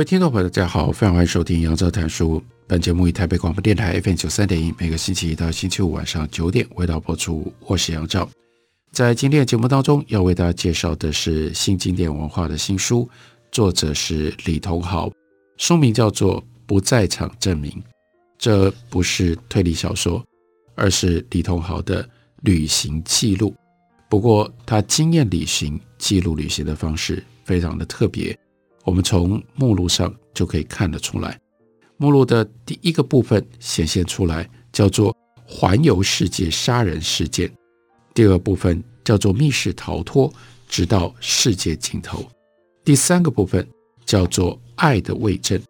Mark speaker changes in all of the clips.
Speaker 1: 位听众朋友，大家好，非常欢迎收听杨照谈书。本节目以台北广播电台 FM 九三点一，每个星期一到星期五晚上九点为大家播出。我是杨照，在今天的节目当中，要为大家介绍的是新经典文化的新书，作者是李同豪，书名叫做《不在场证明》。这不是推理小说，而是李同豪的旅行记录。不过，他经验旅行、记录旅行的方式非常的特别。我们从目录上就可以看得出来，目录的第一个部分显现出来叫做“环游世界杀人事件”，第二部分叫做“密室逃脱直到世界尽头”，第三个部分叫做“爱的伪证”。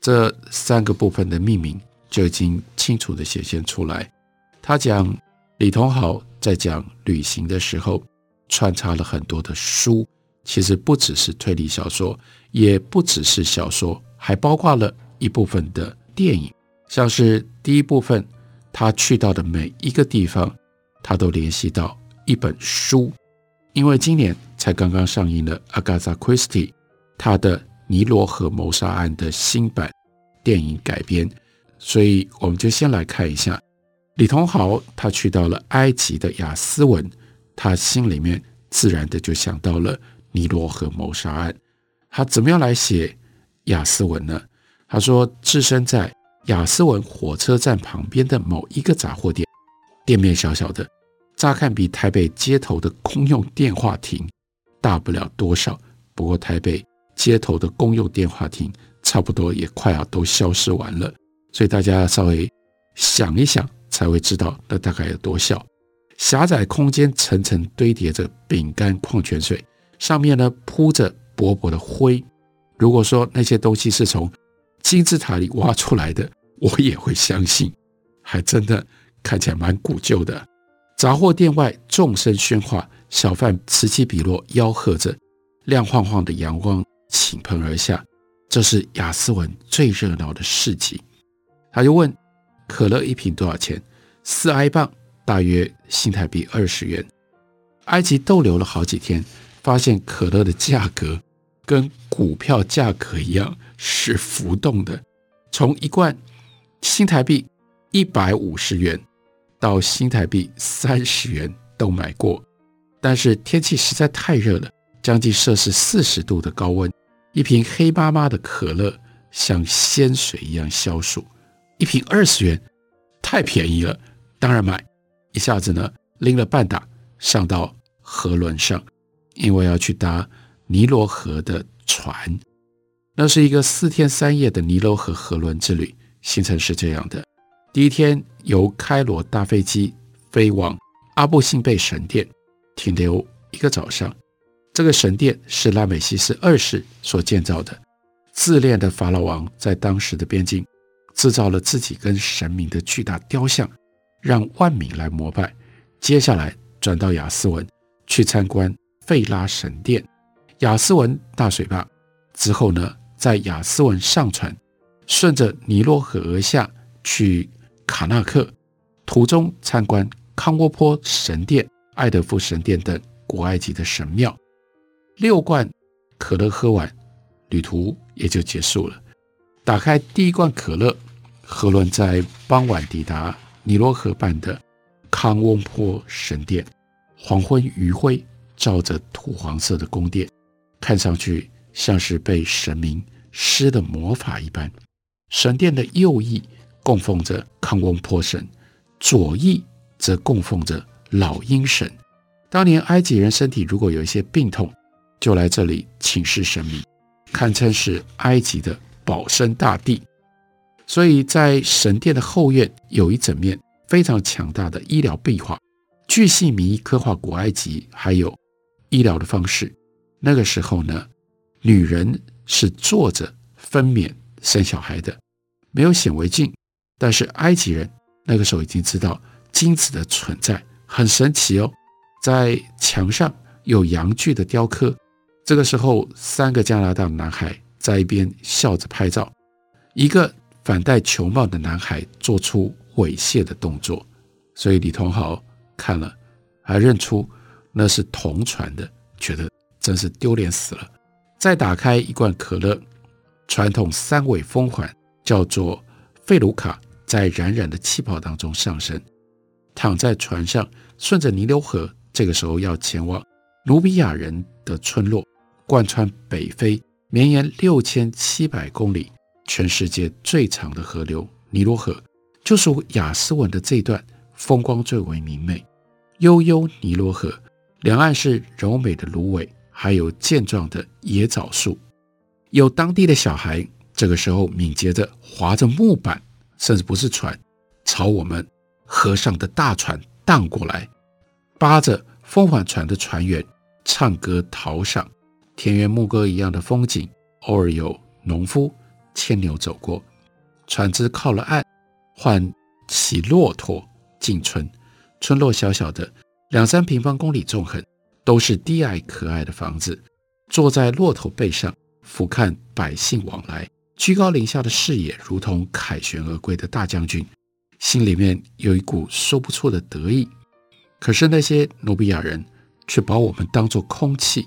Speaker 1: 这三个部分的命名就已经清楚地显现出来。他讲李同豪在讲旅行的时候，穿插了很多的书。其实不只是推理小说，也不只是小说，还包括了一部分的电影，像是第一部分，他去到的每一个地方，他都联系到一本书，因为今年才刚刚上映了阿加蘇 Christie 他的《尼罗河谋杀案》的新版电影改编，所以我们就先来看一下李同豪，他去到了埃及的亚斯文，他心里面自然的就想到了。尼罗河谋杀案，他怎么样来写雅斯文呢？他说，置身在雅斯文火车站旁边的某一个杂货店，店面小小的，乍看比台北街头的公用电话亭大不了多少。不过，台北街头的公用电话亭差不多也快要都消失完了，所以大家稍微想一想，才会知道那大概有多小。狭窄空间层层堆叠着饼干、矿泉水。上面呢铺着薄薄的灰。如果说那些东西是从金字塔里挖出来的，我也会相信，还真的看起来蛮古旧的。杂货店外众声喧哗，小贩此起彼落吆喝着，亮晃晃的阳光倾盆而下，这是亚斯文最热闹的市集。他就问：可乐一瓶多少钱？四埃镑，大约新台币二十元。埃及逗留了好几天。发现可乐的价格跟股票价格一样是浮动的，从一罐新台币一百五十元到新台币三十元都买过，但是天气实在太热了，将近摄氏四十度的高温，一瓶黑麻麻的可乐像鲜水一样消暑，一瓶二十元太便宜了，当然买，一下子呢拎了半打上到河轮上。因为要去搭尼罗河的船，那是一个四天三夜的尼罗河河轮之旅。行程是这样的：第一天由开罗搭飞机飞往阿布辛贝神殿，停留一个早上。这个神殿是拉美西斯二世所建造的。自恋的法老王在当时的边境制造了自己跟神明的巨大雕像，让万民来膜拜。接下来转到亚斯文去参观。费拉神殿、亚斯文大水坝之后呢，在亚斯文上船，顺着尼罗河而下去卡纳克，途中参观康窝坡神殿、爱德夫神殿等古埃及的神庙。六罐可乐喝完，旅途也就结束了。打开第一罐可乐，河轮在傍晚抵达尼罗河畔的康窝坡神殿，黄昏余晖。照着土黄色的宫殿，看上去像是被神明施的魔法一般。神殿的右翼供奉着康翁坡神，左翼则供奉着老鹰神。当年埃及人身体如果有一些病痛，就来这里请示神明，堪称是埃及的保身大帝。所以在神殿的后院有一整面非常强大的医疗壁画，巨细靡刻画古埃及还有。医疗的方式。那个时候呢，女人是坐着分娩生小孩的，没有显微镜。但是埃及人那个时候已经知道精子的存在，很神奇哦。在墙上有阳具的雕刻。这个时候，三个加拿大男孩在一边笑着拍照，一个反戴球帽的男孩做出猥亵的动作，所以李同豪看了还认出那是同船的，觉得真是丢脸死了。再打开一罐可乐，传统三尾风环叫做费卢卡，在冉冉的气泡当中上升，躺在船上，顺着尼罗河，这个时候要前往努比亚人的村落。贯穿北非，绵延六千七百公里，全世界最长的河流尼罗河，就属雅斯文的这段风光最为明媚。悠悠尼罗河两岸是柔美的芦苇，还有健壮的椰枣树。有当地的小孩，这个时候敏捷地划着木板，甚至不是船，朝我们河上的大船荡过来，扒着风帆船的船员唱歌讨赏。田园牧歌一样的风景，偶尔有农夫牵牛走过，船只靠了岸，唤骑骆驼进村。村落小小的，两三平方公里纵横，都是低矮可爱的房子。坐在骆驼背上，俯瞰百姓往来，居高临下的视野，如同凯旋而归的大将军，心里面有一股说不出的得意。可是那些努比亚人却把我们当作空气。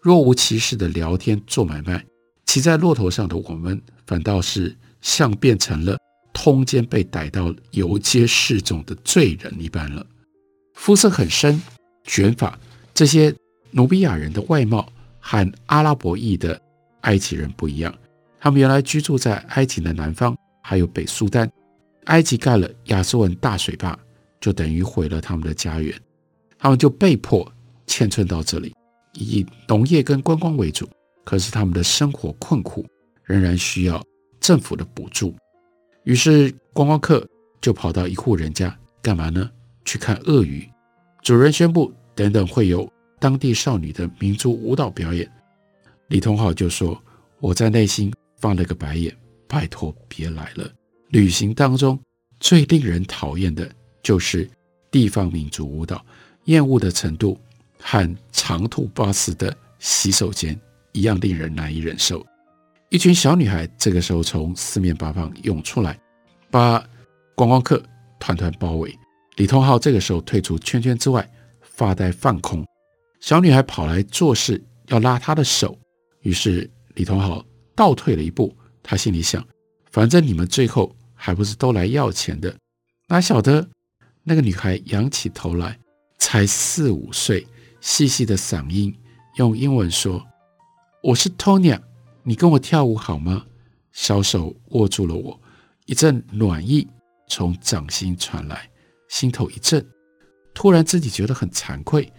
Speaker 1: 若无其事的聊天做买卖，骑在骆驼上的我们反倒是像变成了通奸被逮到游街示众的罪人一般了。肤色很深，卷发，这些努比亚人的外貌和阿拉伯裔的埃及人不一样。他们原来居住在埃及的南方，还有北苏丹。埃及盖了亚斯文大水坝，就等于毁了他们的家园，他们就被迫迁村到这里。以农业跟观光为主，可是他们的生活困苦，仍然需要政府的补助。于是观光客就跑到一户人家干嘛呢？去看鳄鱼。主人宣布，等等会有当地少女的民族舞蹈表演。李同浩就说：“我在内心翻了个白眼，拜托别来了。”旅行当中最令人讨厌的就是地方民族舞蹈，厌恶的程度。和长途巴士的洗手间一样令人难以忍受。一群小女孩这个时候从四面八方涌出来，把观光客团团包围。李同浩这个时候退出圈圈之外，发呆放空。小女孩跑来做事，要拉他的手，于是李同浩倒退了一步。他心里想：反正你们最后还不是都来要钱的。哪晓得那个女孩仰起头来，才四五岁。细细的嗓音用英文说：“我是 Tonya，你跟我跳舞好吗？”小手握住了我，一阵暖意从掌心传来，心头一震，突然自己觉得很惭愧。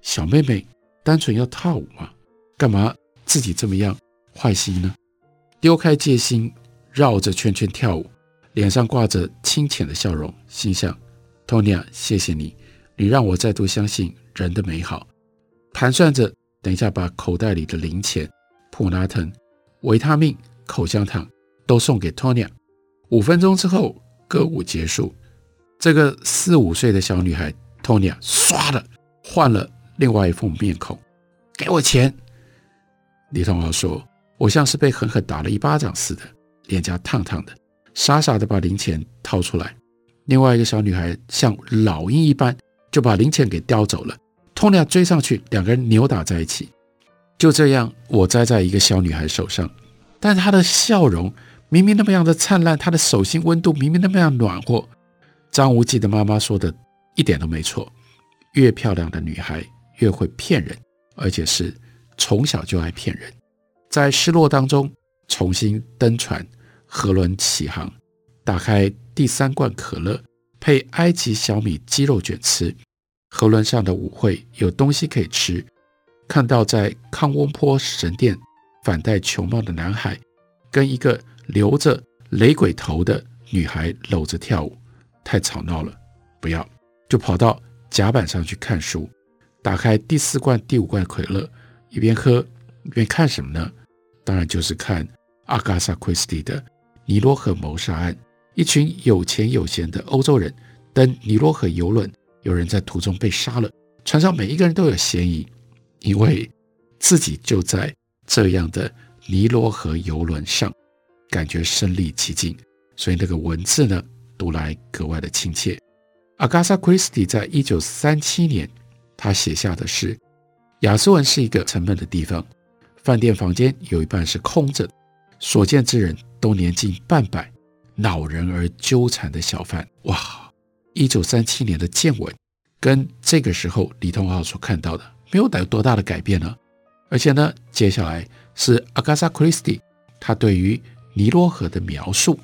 Speaker 1: 小妹妹单纯要跳舞吗？干嘛自己这么样坏心呢？丢开戒心，绕着圈圈跳舞，脸上挂着清浅的笑容，心想：“Tonya，谢谢你，你让我再度相信人的美好。”盘算着，等一下把口袋里的零钱、普拉腾、维他命、口香糖都送给 Tonya。五分钟之后，歌舞结束。这个四五岁的小女孩 Tonya 唰的换了另外一副面孔，给我钱。李同豪说：“我像是被狠狠打了一巴掌似的，脸颊烫烫的，傻傻的把零钱掏出来。另外一个小女孩像老鹰一般，就把零钱给叼走了。”托尼亚追上去，两个人扭打在一起。就这样，我栽在一个小女孩手上，但她的笑容明明那么样的灿烂，她的手心温度明明那么样暖和。张无忌的妈妈说的一点都没错，越漂亮的女孩越会骗人，而且是从小就爱骗人。在失落当中重新登船，河轮起航，打开第三罐可乐，配埃及小米鸡肉卷吃。河轮上的舞会有东西可以吃，看到在康翁坡神殿反戴球帽的男孩，跟一个留着雷鬼头的女孩搂着跳舞，太吵闹了，不要，就跑到甲板上去看书。打开第四罐、第五罐可乐，一边喝一边看什么呢？当然就是看阿加莎·克里斯蒂的《尼罗河谋杀案》。一群有钱有闲的欧洲人登尼罗河游轮，有人在途中被杀了，船上每一个人都有嫌疑，因为自己就在这样的尼罗河游轮上，感觉身临其境，所以那个文字呢，读来格外的亲切。阿加莎·克里斯蒂在一九三七年，他写下的是：亚斯文是一个沉闷的地方，饭店房间有一半是空着，所见之人都年近半百。恼人而纠缠的小贩，哇！一九三七年的见闻，跟这个时候李通浩所看到的没有有多大的改变呢？而且呢，接下来是阿加莎·克里斯蒂他对于尼罗河的描述。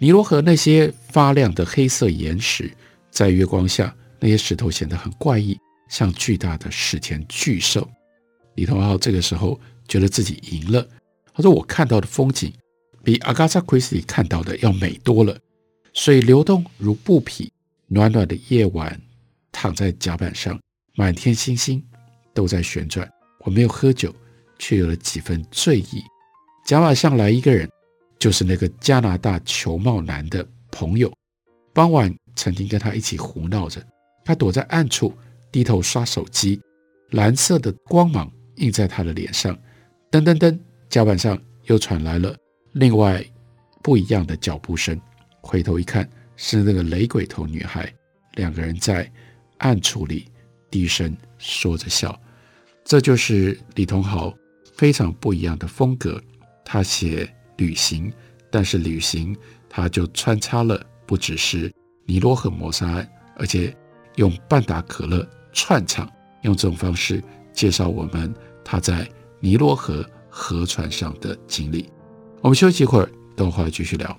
Speaker 1: 尼罗河那些发亮的黑色岩石，在月光下，那些石头显得很怪异，像巨大的史前巨兽。李同浩这个时候觉得自己赢了，他说：“我看到的风景。”比阿加莎·克里斯蒂看到的要美多了。水流动如布匹，暖暖的夜晚，躺在甲板上，满天星星都在旋转。我没有喝酒，却有了几分醉意。甲板上来一个人，就是那个加拿大球帽男的朋友。傍晚曾经跟他一起胡闹着。他躲在暗处，低头刷手机，蓝色的光芒映在他的脸上。噔噔噔，甲板上又传来了。另外，不一样的脚步声，回头一看，是那个雷鬼头女孩，两个人在暗处里低声说着笑。这就是李同豪非常不一样的风格。他写旅行，但是旅行它就穿插了不只是尼罗河谋杀案，而且用半打可乐串场，用这种方式介绍我们他在尼罗河河船上的经历。我们休息一会儿，等会儿继续聊。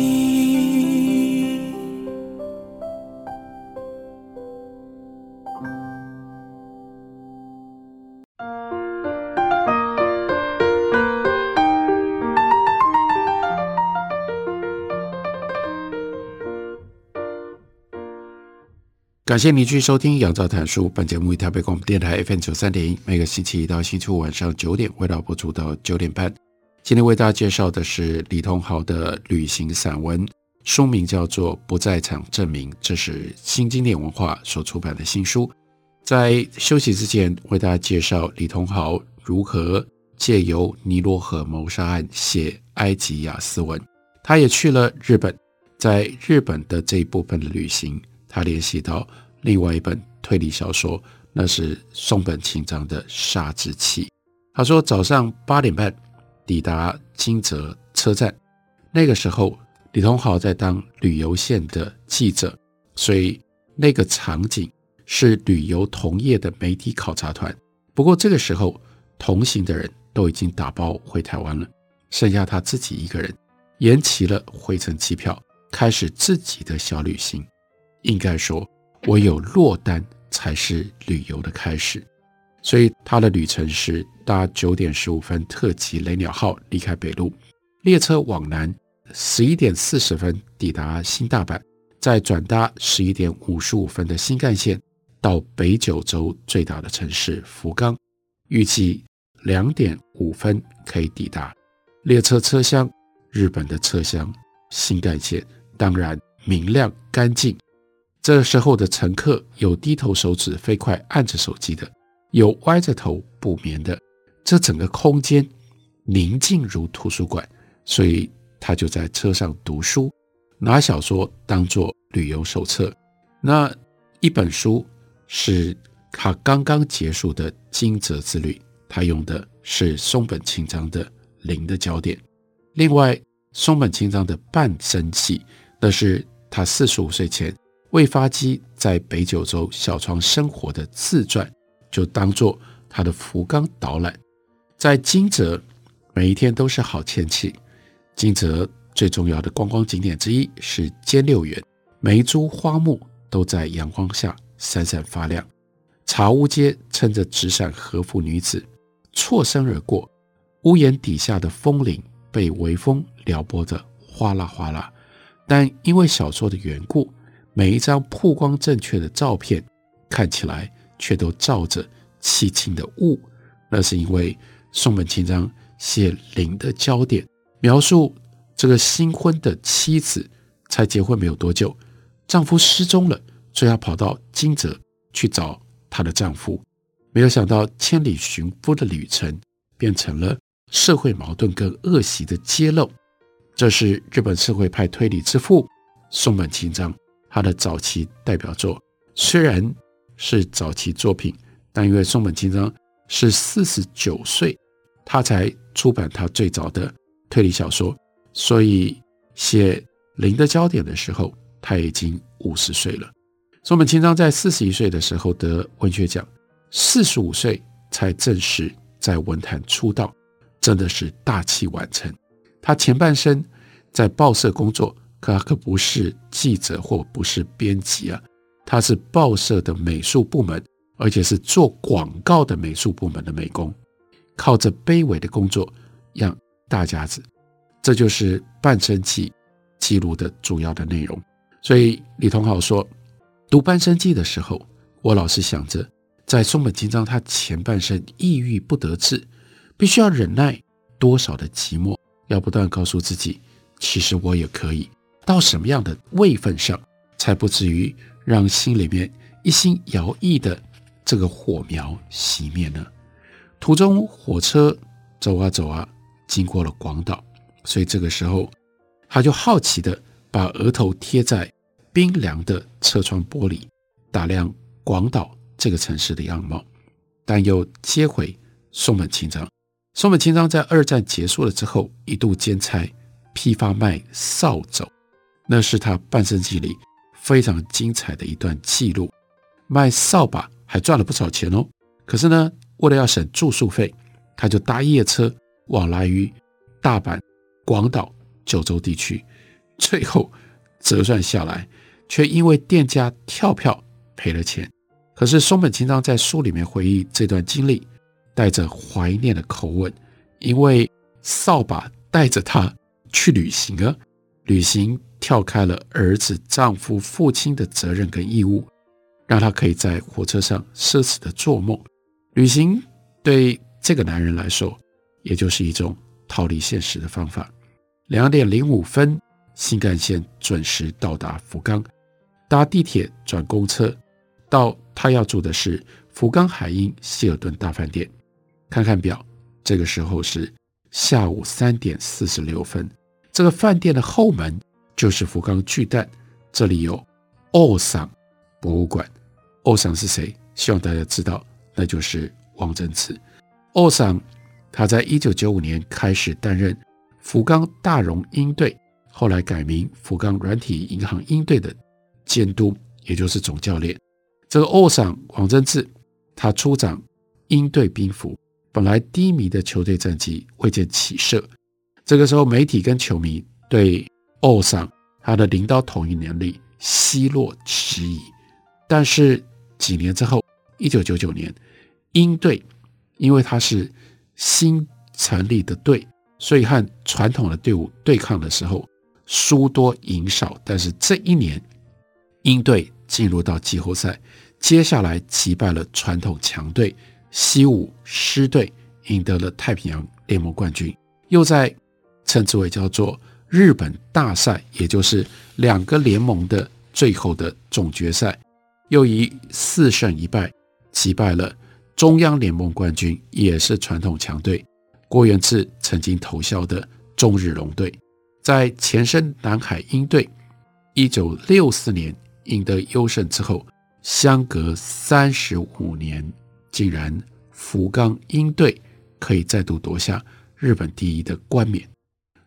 Speaker 1: 感谢您继续收听《杨照谈书》。本节目以台北广播电台 FM 九三点一，每个星期一到星期五晚上九点，为大家播出到九点半。今天为大家介绍的是李同豪的旅行散文，书名叫做《不在场证明》，这是新经典文化所出版的新书。在休息之前，为大家介绍李同豪如何借由尼罗河谋杀案写埃及雅斯文。他也去了日本，在日本的这一部分的旅行。他联系到另外一本推理小说，那是松本清张的《杀之气》。他说早上八点半抵达金泽车站，那个时候李同豪在当旅游线的记者，所以那个场景是旅游同业的媒体考察团。不过这个时候同行的人都已经打包回台湾了，剩下他自己一个人，延期了回程机票，开始自己的小旅行。应该说，我有落单才是旅游的开始。所以他的旅程是搭九点十五分特急雷鸟号离开北路，列车往南，十一点四十分抵达新大阪，再转搭十一点五十五分的新干线到北九州最大的城市福冈，预计两点五分可以抵达。列车车厢，日本的车厢，新干线当然明亮干净。这时候的乘客有低头手指飞快按着手机的。有歪着头补眠的，这整个空间宁静如图书馆，所以他就在车上读书，拿小说当做旅游手册。那一本书是他刚刚结束的金泽之旅，他用的是松本清张的《零的焦点》。另外，松本清张的《半生记》，那是他四十五岁前未发迹在北九州小仓生活的自传。就当做他的福冈导览，在金泽每一天都是好天气。金泽最重要的观光景点之一是兼六园，每一株花木都在阳光下闪闪发亮。茶屋街撑着纸伞和服女子错身而过，屋檐底下的风铃被微风撩拨得哗啦哗啦。但因为小说的缘故，每一张曝光正确的照片看起来。却都罩着凄清的雾，那是因为松本清张写《零的焦点》，描述这个新婚的妻子才结婚没有多久，丈夫失踪了，所以要跑到金泽去找她的丈夫。没有想到千里寻夫的旅程变成了社会矛盾跟恶习的揭露。这是日本社会派推理之父松本清张他的早期代表作，虽然。是早期作品，但因为松本清张是四十九岁，他才出版他最早的推理小说，所以写《零的焦点》的时候，他已经五十岁了。松本清张在四十一岁的时候得文学奖，四十五岁才正式在文坛出道，真的是大器晚成。他前半生在报社工作，可他可不是记者或不是编辑啊。他是报社的美术部门，而且是做广告的美术部门的美工，靠着卑微的工作养大家子，这就是《半生记》记录的主要的内容。所以李同好说，读《半生记》的时候，我老是想着，在松本清张他前半生抑郁不得志，必须要忍耐多少的寂寞，要不断告诉自己，其实我也可以到什么样的位分上，才不至于。让心里面一心摇曳的这个火苗熄灭呢？途中火车走啊走啊，经过了广岛，所以这个时候他就好奇的把额头贴在冰凉的车窗玻璃，打量广岛这个城市的样貌，但又接回松本清张。松本清张在二战结束了之后，一度兼差批发卖扫帚，那是他半生记里。非常精彩的一段记录，卖扫把还赚了不少钱哦。可是呢，为了要省住宿费，他就搭夜车往来于大阪、广岛、九州地区，最后折算下来，却因为店家跳票赔了钱。可是松本清张在书里面回忆这段经历，带着怀念的口吻，因为扫把带着他去旅行啊，旅行。跳开了儿子、丈夫、父亲的责任跟义务，让他可以在火车上奢侈的做梦。旅行对这个男人来说，也就是一种逃离现实的方法。两点零五分，新干线准时到达福冈，搭地铁转公车到他要住的是福冈海鹰希尔顿大饭店。看看表，这个时候是下午三点四十六分。这个饭店的后门。就是福冈巨蛋，这里有奥桑博物馆。奥桑是谁？希望大家知道，那就是王贞治。奥桑他在一九九五年开始担任福冈大荣鹰队，后来改名福冈软体银行鹰队的监督，也就是总教练。这个奥桑王贞治，他出掌鹰队兵符，本来低迷的球队战绩未见起色。这个时候，媒体跟球迷对欧桑他的领导统一能力奚落迟疑，但是几年之后，一九九九年，鹰队因为他是新成立的队，所以和传统的队伍对抗的时候输多赢少。但是这一年，鹰队进入到季后赛，接下来击败了传统强队西武狮队，赢得了太平洋联盟冠军。又在称之为叫做日本大赛，也就是两个联盟的最后的总决赛。又以四胜一败击败了中央联盟冠军，也是传统强队郭源治曾经投效的中日龙队，在前身南海鹰队一九六四年赢得优胜之后，相隔三十五年，竟然福冈鹰队可以再度夺下日本第一的冠冕，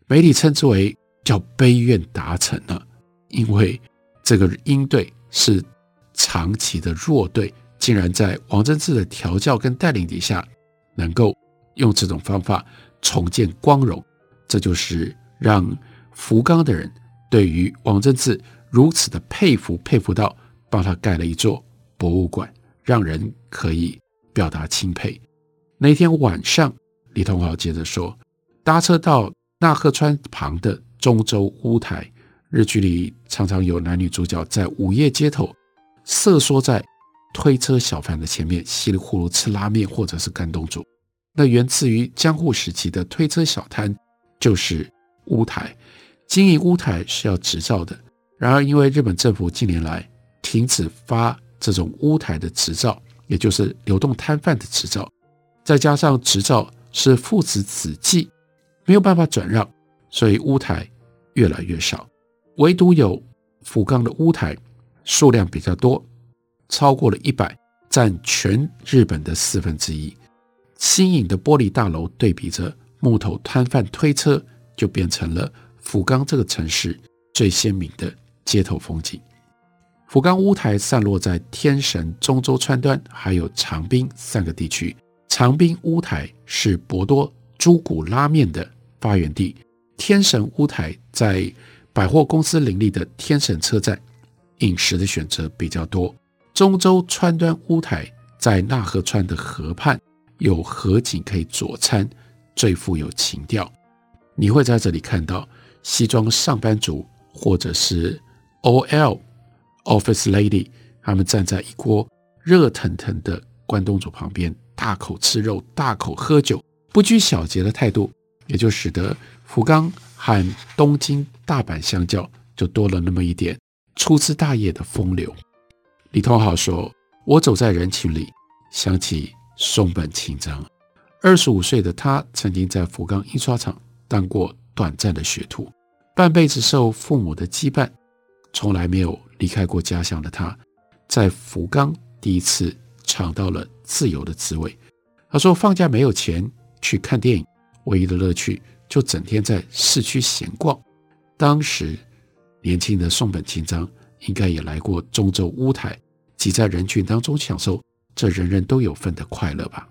Speaker 1: 媒体称之为叫悲怨达成了，因为这个鹰队是。长期的弱队，竟然在王贞治的调教跟带领底下，能够用这种方法重建光荣，这就是让福冈的人对于王贞治如此的佩服，佩服到帮他盖了一座博物馆，让人可以表达钦佩。那天晚上，李同豪接着说，搭车到那贺川旁的中洲屋台，日剧里常常有男女主角在午夜街头。瑟缩在推车小贩的前面，稀里呼噜吃拉面或者是干冬煮。那源自于江户时期的推车小摊，就是屋台。经营屋台是要执照的，然而因为日本政府近年来停止发这种屋台的执照，也就是流动摊贩的执照，再加上执照是父子子继，没有办法转让，所以屋台越来越少。唯独有福冈的屋台。数量比较多，超过了一百，占全日本的四分之一。新颖的玻璃大楼对比着木头摊贩推车，就变成了福冈这个城市最鲜明的街头风景。福冈屋台散落在天神、中州川端，还有长滨三个地区。长滨屋台是博多猪骨拉面的发源地，天神乌台在百货公司林立的天神车站。饮食的选择比较多。中州川端乌台在纳河川的河畔，有河景可以佐餐，最富有情调。你会在这里看到西装上班族或者是 OL Office Lady，他们站在一锅热腾腾的关东煮旁边，大口吃肉，大口喝酒，不拘小节的态度，也就使得福冈和东京、大阪相较，就多了那么一点。粗枝大叶的风流，李同豪说：“我走在人群里，想起松本清张。二十五岁的他，曾经在福冈印刷厂当过短暂的学徒，半辈子受父母的羁绊，从来没有离开过家乡的他，在福冈第一次尝到了自由的滋味。他说，放假没有钱去看电影，唯一的乐趣就整天在市区闲逛。当时。”年轻的松本清张应该也来过中州屋台，挤在人群当中享受这人人都有份的快乐吧。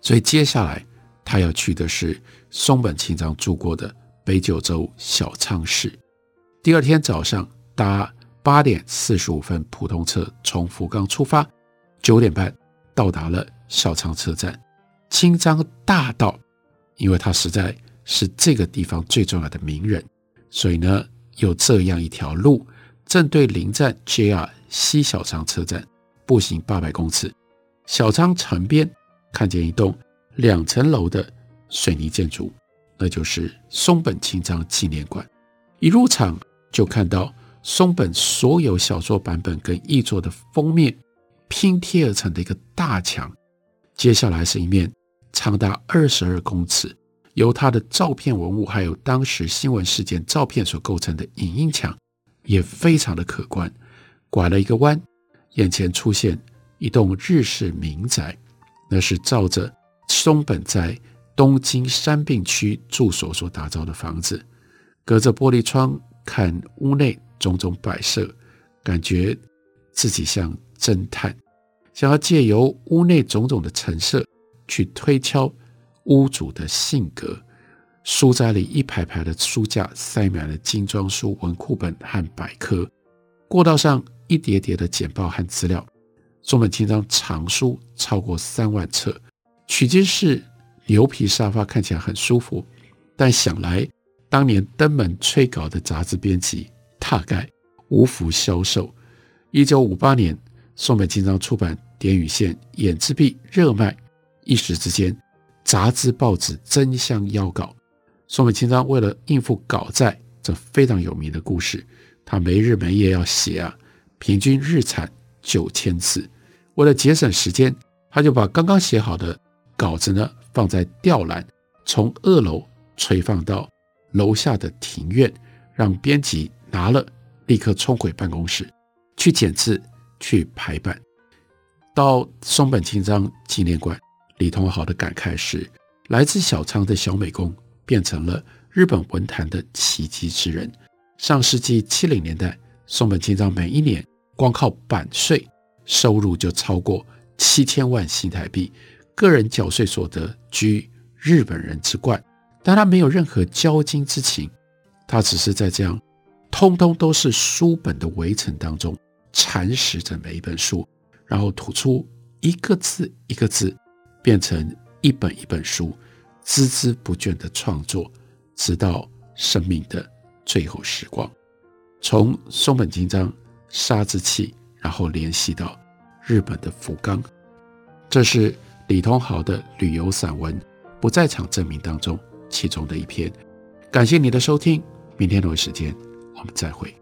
Speaker 1: 所以接下来他要去的是松本清张住过的北九州小仓市。第二天早上搭八点四十五分普通车从福冈出发，九点半到达了小仓车站。清张大道，因为他实在是这个地方最重要的名人，所以呢。有这样一条路，正对临站 JR 西小仓车站，步行八百公尺。小仓城边看见一栋两层楼的水泥建筑，那就是松本清张纪念馆。一入场就看到松本所有小说版本跟译作的封面拼贴而成的一个大墙。接下来是一面长达二十二公尺。由他的照片文物，还有当时新闻事件照片所构成的影音墙，也非常的可观。拐了一个弯，眼前出现一栋日式民宅，那是照着松本在东京山并区住所所打造的房子。隔着玻璃窗看屋内种种摆设，感觉自己像侦探，想要借由屋内种种的陈设去推敲。屋主的性格，书斋里一排排的书架塞满了精装书、文库本和百科，过道上一叠叠的简报和资料。松本清张藏书超过三万册，取经室牛皮沙发看起来很舒服，但想来当年登门催稿的杂志编辑大概无福消受。一九五八年，松本清张出版《点与线》，演字币热卖，一时之间，杂志报纸争相邀稿。松本清张为了应付稿债，这非常有名的故事，他没日没夜要写啊，平均日产九千字。为了节省时间，他就把刚刚写好的稿子呢放在吊篮，从二楼垂放到楼下的庭院，让编辑拿了立刻冲回办公室去剪字。去排版，到松本清张纪念馆，李同豪的感慨是：来自小仓的小美工变成了日本文坛的奇迹之人。上世纪七零年代，松本清张每一年光靠版税收入就超过七千万新台币，个人缴税所得居日本人之冠。但他没有任何骄矜之情，他只是在这样通通都是书本的围城当中。蚕食着每一本书，然后吐出一个字一个字，变成一本一本书，孜孜不倦的创作，直到生命的最后时光。从松本清张杀之气，然后联系到日本的福冈，这是李桐豪的旅游散文《不在场证明》当中其中的一篇。感谢你的收听，明天同一时间我们再会。